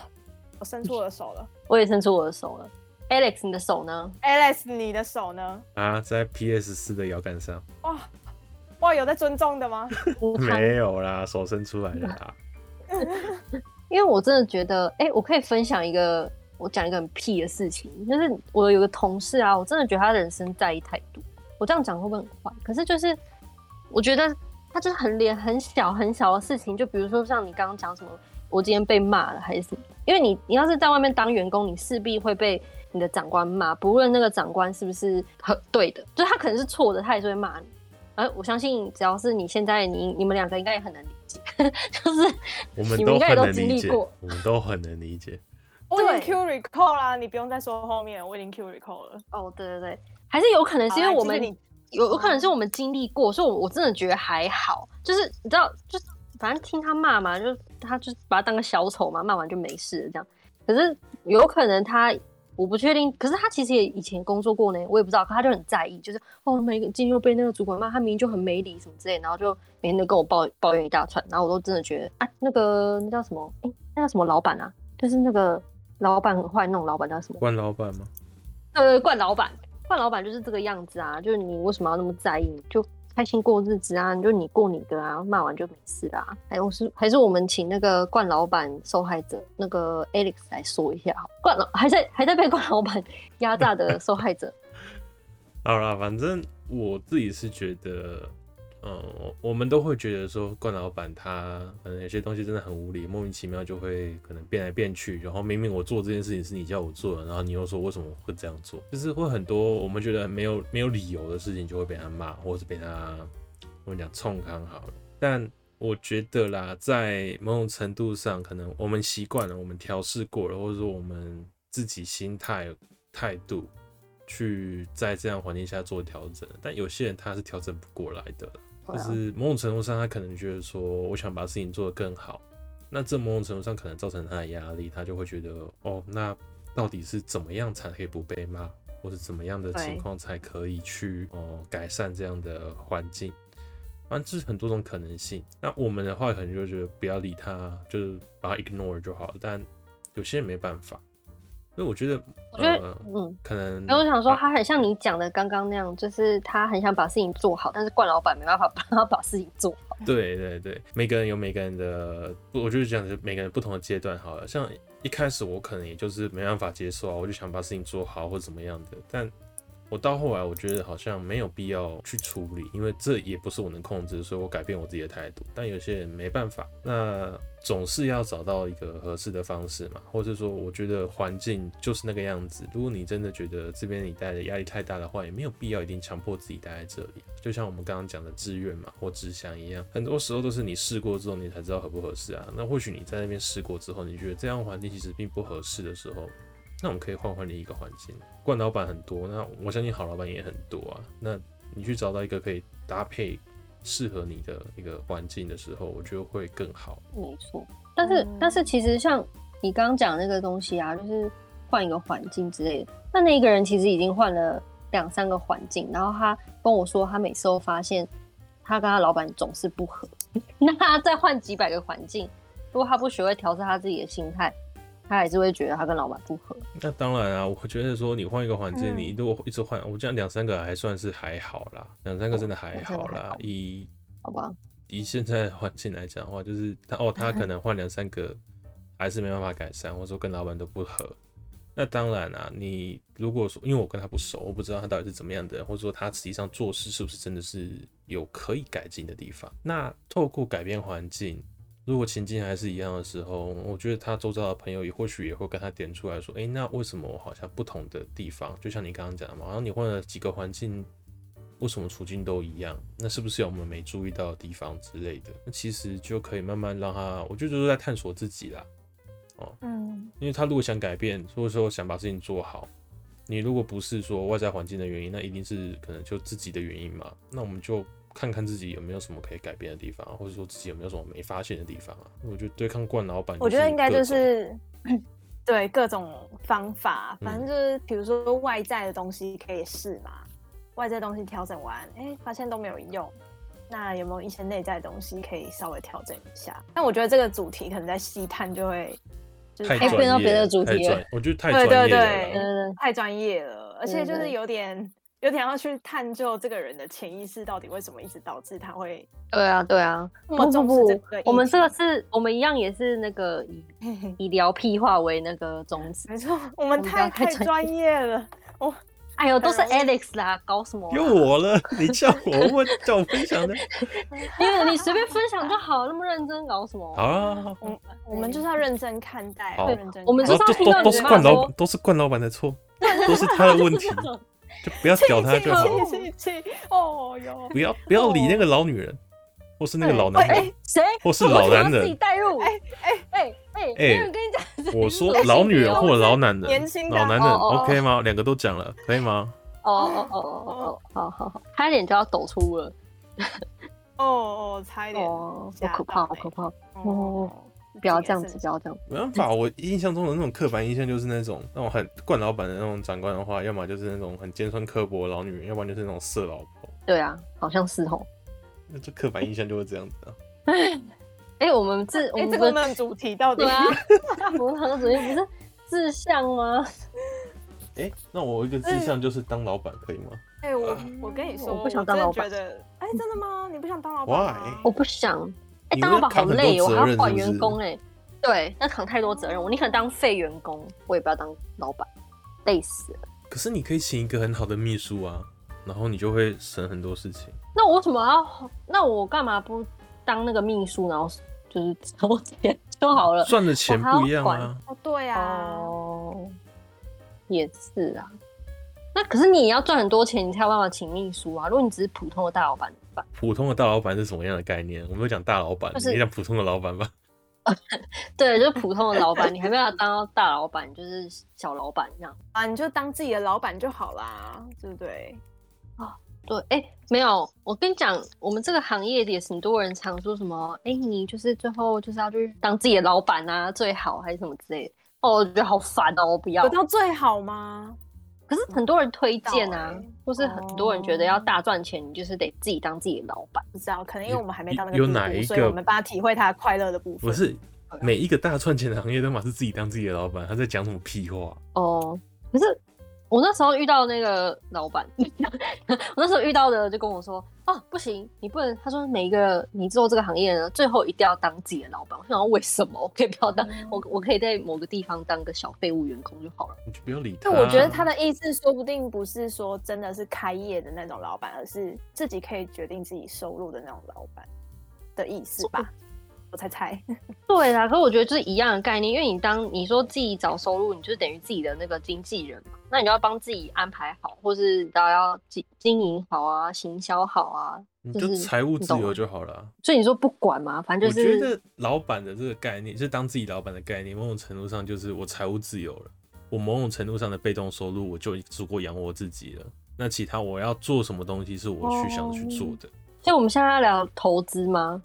我伸出我的手了，我也伸出我的手了。Alex，你的手呢？Alex，你的手呢？啊，在 PS 四的摇杆上。哇哇，有在尊重的吗？没有啦，手伸出来啦。因为我真的觉得，哎、我可以分享一个，我讲一个很屁的事情，就是我有个同事啊，我真的觉得他人生在意太多。我这样讲会不会很坏？可是就是，我觉得他就是很连很小很小的事情，就比如说像你刚刚讲什么，我今天被骂了还是什么？因为你你要是在外面当员工，你势必会被。你的长官骂，不论那个长官是不是很对的，就是他可能是错的，他也是会骂你。而我相信，只要是你现在你你们两个应该也很能理解，就是我们都很能理解，我们都很能理解。我已经 Q recall 啦，你不用再说后面，我已经 Q recall 了。哦，对对对，还是有可能是因为我们有有可能是我们经历过，所以我我真的觉得还好。就是你知道，就反正听他骂嘛，就他就把他当个小丑嘛，骂完就没事了这样。可是有可能他。我不确定，可是他其实也以前工作过呢，我也不知道。可他就很在意，就是哦，每个今天又被那个主管骂，他明明就很没理什么之类，然后就每天都跟我抱抱怨一大串，然后我都真的觉得啊，那个那叫什么？哎、欸，那叫什么老板啊？就是那个老板很坏那种老板叫什么？惯老板吗？呃，惯老板，惯老板就是这个样子啊，就是你为什么要那么在意？就。开心过日子啊，就你过你的啊，骂完就没事啦。还有是还是我们请那个冠老板受害者那个 Alex 来说一下，冠老还在还在被冠老板压榨的受害者。好啦，反正我自己是觉得。嗯，我们都会觉得说，冠老板他可能有些东西真的很无理，莫名其妙就会可能变来变去，然后明明我做这件事情是你叫我做的，然后你又说为什么会这样做，就是会很多我们觉得没有没有理由的事情就会被他骂，或者是被他我们讲冲康好了。但我觉得啦，在某种程度上，可能我们习惯了，我们调试过了，或者说我们自己心态态度去在这样环境下做调整，但有些人他是调整不过来的。就是某种程度上，他可能觉得说，我想把事情做得更好，那这某种程度上可能造成他的压力，他就会觉得，哦，那到底是怎么样才可以不被骂，或者怎么样的情况才可以去哦改善这样的环境？反正这是很多种可能性。那我们的话，可能就觉得不要理他，就是把他 ignore 就好了。但有些人没办法。所以我觉得，我觉得，嗯，可能，因为我想说，他很像你讲的刚刚那样，就是他很想把事情做好，但是冠老板没办法 帮他把事情做好。对对对，每个人有每个人的，我就是讲的每个人不同的阶段好了。像一开始我可能也就是没办法接受啊，我就想把事情做好或者怎么样的，但。我到后来，我觉得好像没有必要去处理，因为这也不是我能控制，所以我改变我自己的态度。但有些人没办法，那总是要找到一个合适的方式嘛，或者说，我觉得环境就是那个样子。如果你真的觉得这边你待的压力太大的话，也没有必要一定强迫自己待在这里。就像我们刚刚讲的志愿嘛，或志向一样，很多时候都是你试过之后，你才知道合不合适啊。那或许你在那边试过之后，你觉得这样环境其实并不合适的时候。那我们可以换换另一个环境，惯老板很多，那我相信好老板也很多啊。那你去找到一个可以搭配适合你的一个环境的时候，我觉得会更好。没错，但是、嗯、但是其实像你刚刚讲那个东西啊，就是换一个环境之类的。那那一个人其实已经换了两三个环境，然后他跟我说，他每次都发现他跟他老板总是不合。那他再换几百个环境，如果他不学会调试他自己的心态。他还是会觉得他跟老板不合。那当然啊，我觉得说你换一个环境，你如果一直换，我这样两三个还算是还好啦，两三个真的还好啦。以好吧，以现在环境来讲的话，就是他哦，他可能换两三个还是没办法改善，或者说跟老板都不合。那当然啊，你如果说因为我跟他不熟，我不知道他到底是怎么样的人，或者说他实际上做事是不是真的是有可以改进的地方。那透过改变环境。如果情境还是一样的时候，我觉得他周遭的朋友也或许也会跟他点出来说：“诶，那为什么我好像不同的地方？就像你刚刚讲的嘛，好像你换了几个环境，为什么处境都一样？那是不是有我们没注意到的地方之类的？那其实就可以慢慢让他，我觉得就是在探索自己啦。哦，嗯，因为他如果想改变，或者说想把事情做好，你如果不是说外在环境的原因，那一定是可能就自己的原因嘛。那我们就。看看自己有没有什么可以改变的地方，或者说自己有没有什么没发现的地方啊？我觉得对抗惯老板，我觉得应该就是 对各种方法，反正就是比如说外在的东西可以试嘛，外在东西调整完，哎、欸，发现都没有用，那有没有一些内在的东西可以稍微调整一下？但我觉得这个主题可能在细探就会就是太专业，变到别的主题了我觉得太专业了对对对对对对太专业了，而且就是有点有点要去探究这个人的潜意识到底为什么一直导致他会对啊对啊，那么重视这个议题。我们这个是我们一样也是那个以 以聊屁话为那个宗旨。没错，我们太太专业了。我，哎呦，都是 Alex 啦，搞什么？有我了，你叫我问，叫我分享的。因为你随便分享就好，那么认真搞什么？啊，我我们就是要认真看待，认真。我们就是都都都是冠老，都是冠老板的错，都是他的问题。就不要屌他就好。哦哟，不要不要理那个老女人，或是那个老男人，谁？或是老男人。自己带入。哎哎哎哎！没人跟你讲。我说老女人或者老男人，年轻老男人，OK 吗？两个都讲了，可以吗？哦哦哦哦哦，好好好，差一点就要抖出了。哦哦，差一点，好可怕，好可怕哦。不要这样子，不要这样子。没办法，我印象中的那种刻板印象就是那种那种很惯老板的那种长官的话，要么就是那种很尖酸刻薄的老女人，要不然就是那种色老婆。对啊，好像是哦。那这刻板印象就会这样子啊。哎，我们这个我们主题到底？啊，我们主题不是志向吗？哎，那我一个志向就是当老板，可以吗？哎，我我跟你说，我不想当老板。哎，真的吗？你不想当老板？Why？我不想。哎，当老板好累，我还要管员工哎。对，那扛太多责任，我宁可当废员工，我也不要当老板，累死了。可是你可以请一个很好的秘书啊，然后你就会省很多事情。那我为什么要？那我干嘛不当那个秘书，然后就是收钱就好了？赚的钱不一样啊。哦，对啊。哦，也是啊。那可是你也要赚很多钱，你才有办法请秘书啊。如果你只是普通的大老板，普通的大老板是什么样的概念？我们讲大老板，就是、你讲普通的老板吧。对，就是普通的老板，你还没有当到大老板，就是小老板这样啊，你就当自己的老板就好啦，对不对？啊，对，哎、欸，没有，我跟你讲，我们这个行业也是很多人常说什么，哎、欸，你就是最后就是要去当自己的老板啊，最好还是什么之类的。哦，我觉得好烦哦，我不要。有到最好吗？可是很多人推荐啊，或是很多人觉得要大赚钱，你就是得自己当自己的老板。不知道，可能因为我们还没到那个有哪一个，所以我们帮他体会他快乐的部分。不是每一个大赚钱的行业都嘛是自己当自己的老板，他在讲什么屁话？哦，可是。我那时候遇到那个老板，我那时候遇到的就跟我说：“啊，不行，你不能。”他说：“每一个你做这个行业呢，最后一定要当自己的老板。”我想说为什么？我可以不要当，嗯、我我可以在某个地方当个小废物员工就好了。你就不要理他。那我觉得他的意思说不定不是说真的是开业的那种老板，而是自己可以决定自己收入的那种老板的意思吧。我猜猜，对啦，可是我觉得就是一样的概念，因为你当你说自己找收入，你就等于自己的那个经纪人嘛，那你就要帮自己安排好，或是都要经经营好啊，行销好啊，就是财务自由就好了。所以你说不管嘛，反正就是。我觉得老板的这个概念，就是当自己老板的概念，某种程度上就是我财务自由了，我某种程度上的被动收入我就足够养活自己了。那其他我要做什么东西是我去想去做的。所以我们现在要聊投资吗？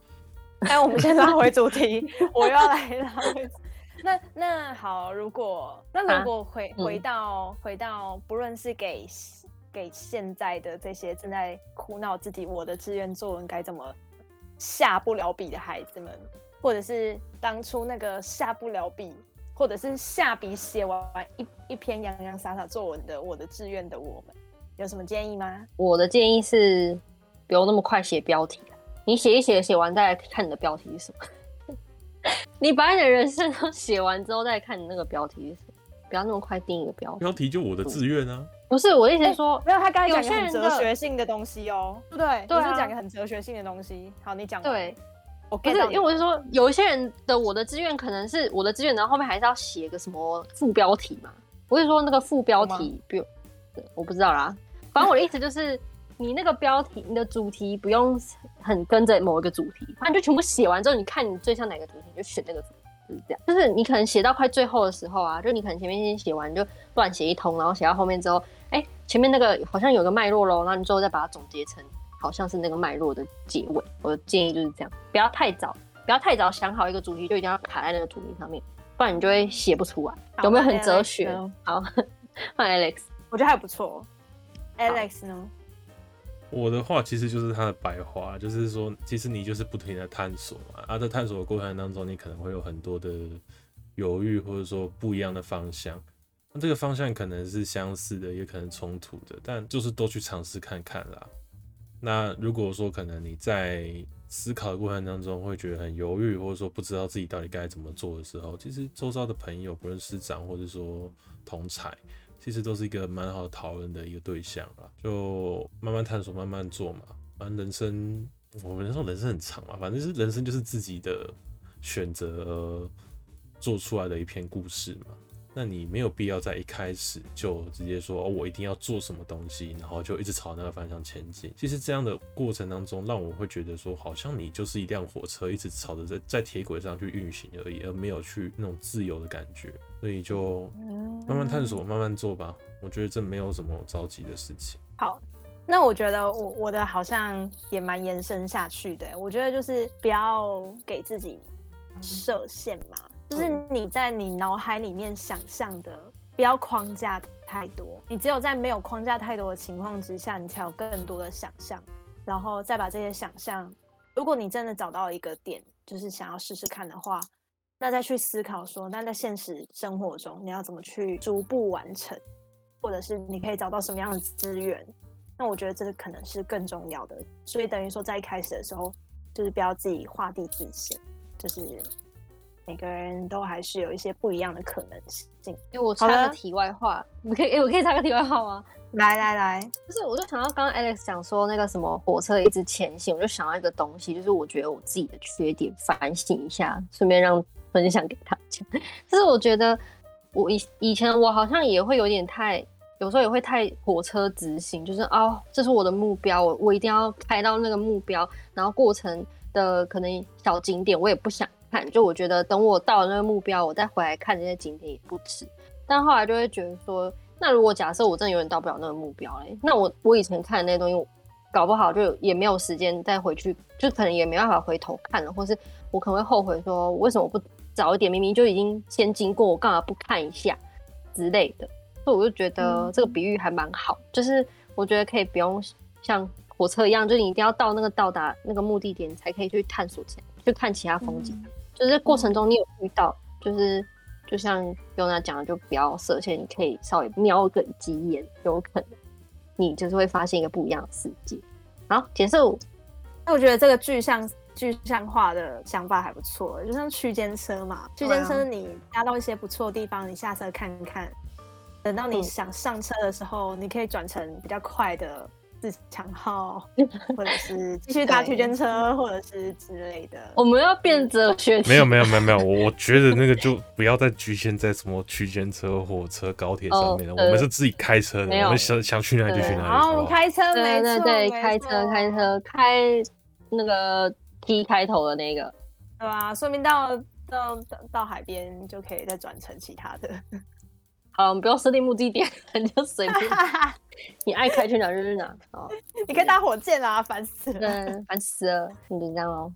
哎，我们先拉回主题，我要来拉回。那那好，如果那如果回、啊、回到、嗯、回到，不论是给给现在的这些正在苦恼自己我的志愿作文该怎么下不了笔的孩子们，或者是当初那个下不了笔，或者是下笔写完一一篇洋洋洒洒作文的我的志愿的我们，有什么建议吗？我的建议是，不用那么快写标题。你写一写，写完再来看你的标题是什么？你把你的人生都写完之后再看你那个标题是什么？不要那么快定一个标题。标题就我的志愿啊。不是，我的意思是说，没有，他刚才讲很哲学性的东西哦，对不对？对，你是讲个很哲学性的东西。好，你讲。对，我不是，因为我是说，有一些人的我的志愿可能是我的志愿，然后后面还是要写个什么副标题嘛。我是说那个副标题，比如，我不知道啦。反正我的意思就是。你那个标题，你的主题不用很跟着某一个主题，反正就全部写完之后，你看你最像哪个主题，你就选那个主题，就是这样。就是你可能写到快最后的时候啊，就你可能前面先写完就乱写一通，然后写到后面之后，哎、欸，前面那个好像有个脉络喽，然后你最后再把它总结成好像是那个脉络的结尾。我的建议就是这样，不要太早，不要太早想好一个主题就一定要卡在那个主题上面，不然你就会写不出来。有没有很哲学？好，换 Alex，我觉得还不错。Alex 呢？我的话其实就是他的白话，就是说，其实你就是不停的探索嘛，啊，在探索的过程当中，你可能会有很多的犹豫，或者说不一样的方向。那这个方向可能是相似的，也可能冲突的，但就是都去尝试看看啦。那如果说可能你在思考的过程当中会觉得很犹豫，或者说不知道自己到底该怎么做的时候，其实周遭的朋友，不论师长或者说同侪。其实都是一个蛮好讨论的一个对象啦，就慢慢探索，慢慢做嘛。反正人生，我们说人生很长嘛，反正是人生就是自己的选择做出来的一篇故事嘛。那你没有必要在一开始就直接说哦，我一定要做什么东西，然后就一直朝那个方向前进。其实这样的过程当中，让我会觉得说，好像你就是一辆火车，一直朝着在在铁轨上去运行而已，而没有去那种自由的感觉。所以就慢慢探索，慢慢做吧。我觉得这没有什么着急的事情。好，那我觉得我我的好像也蛮延伸下去的。我觉得就是不要给自己设限嘛。就是你在你脑海里面想象的，不要框架太多。你只有在没有框架太多的情况之下，你才有更多的想象，然后再把这些想象，如果你真的找到一个点，就是想要试试看的话，那再去思考说，那在现实生活中你要怎么去逐步完成，或者是你可以找到什么样的资源？那我觉得这个可能是更重要的。所以等于说，在一开始的时候，就是不要自己画地自限，就是。每个人都还是有一些不一样的可能性。因为我插个题外话，我可以，哎，我可以插个题外话吗？来来来，就是我就想到刚刚 Alex 讲说那个什么火车一直前行，我就想到一个东西，就是我觉得我自己的缺点，反省一下，顺便让分享给他。就是我觉得我以以前我好像也会有点太，有时候也会太火车直行，就是哦，这是我的目标，我我一定要开到那个目标，然后过程的可能小景点我也不想看。就我觉得，等我到了那个目标，我再回来看这些景点也不迟。但后来就会觉得说，那如果假设我真的永远到不了那个目标嘞，那我我以前看的那些东西，搞不好就也没有时间再回去，就可能也没办法回头看了，或是我可能会后悔说，为什么不早一点？明明就已经先经过，我干嘛不看一下之类的？所以我就觉得这个比喻还蛮好，嗯、就是我觉得可以不用像火车一样，就是你一定要到那个到达那个目的点，你才可以去探索前去看其他风景。嗯就是过程中你有遇到，就是就像 Yona 讲的，就不要设限，你可以稍微瞄个几眼，有可能你就是会发现一个不一样的世界。好，结束。那我觉得这个具象具象化的想法还不错，就像区间车嘛，区间车你搭到一些不错的地方，你下车看看，等到你想上车的时候，你可以转成比较快的。自强号，或者是继续搭区间车，或者是之类的。我们要变哲学。没有没有没有没有，我我觉得那个就不要再局限在什么区间车、火车、高铁上面了。我们是自己开车的，我们想想去哪里就去哪里。然后我们开车，对对对，开车开车开那个 T 开头的那个，对吧？说明到到到海边就可以再转成其他的。好，我们不用设定目的地，你就随便，你爱开去哪就去哪。哦，你可以搭火箭啊，烦死了，烦死了，你就这样哦。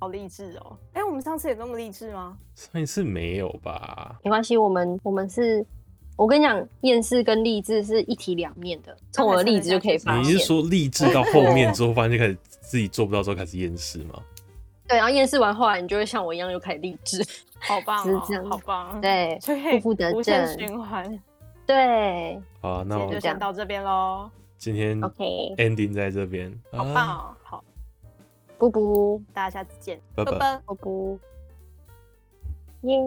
好励志哦！哎、欸，我们上次有那么励志吗？上一次没有吧？没关系，我们我们是，我跟你讲，厌世跟励志是一体两面的。从我的例子就可以发现。你是说励志到后面之后，发现就开始自己做不到之后开始厌世吗？对，然后厌世完后来，你就会像我一样又开始励志，好棒、这样，好棒，对，负负得正，无限循环，对。好，那我们就先到这边喽。今天 OK ending 在这边，好棒哦，好，布布，大家下次见，拜拜，布布，耶。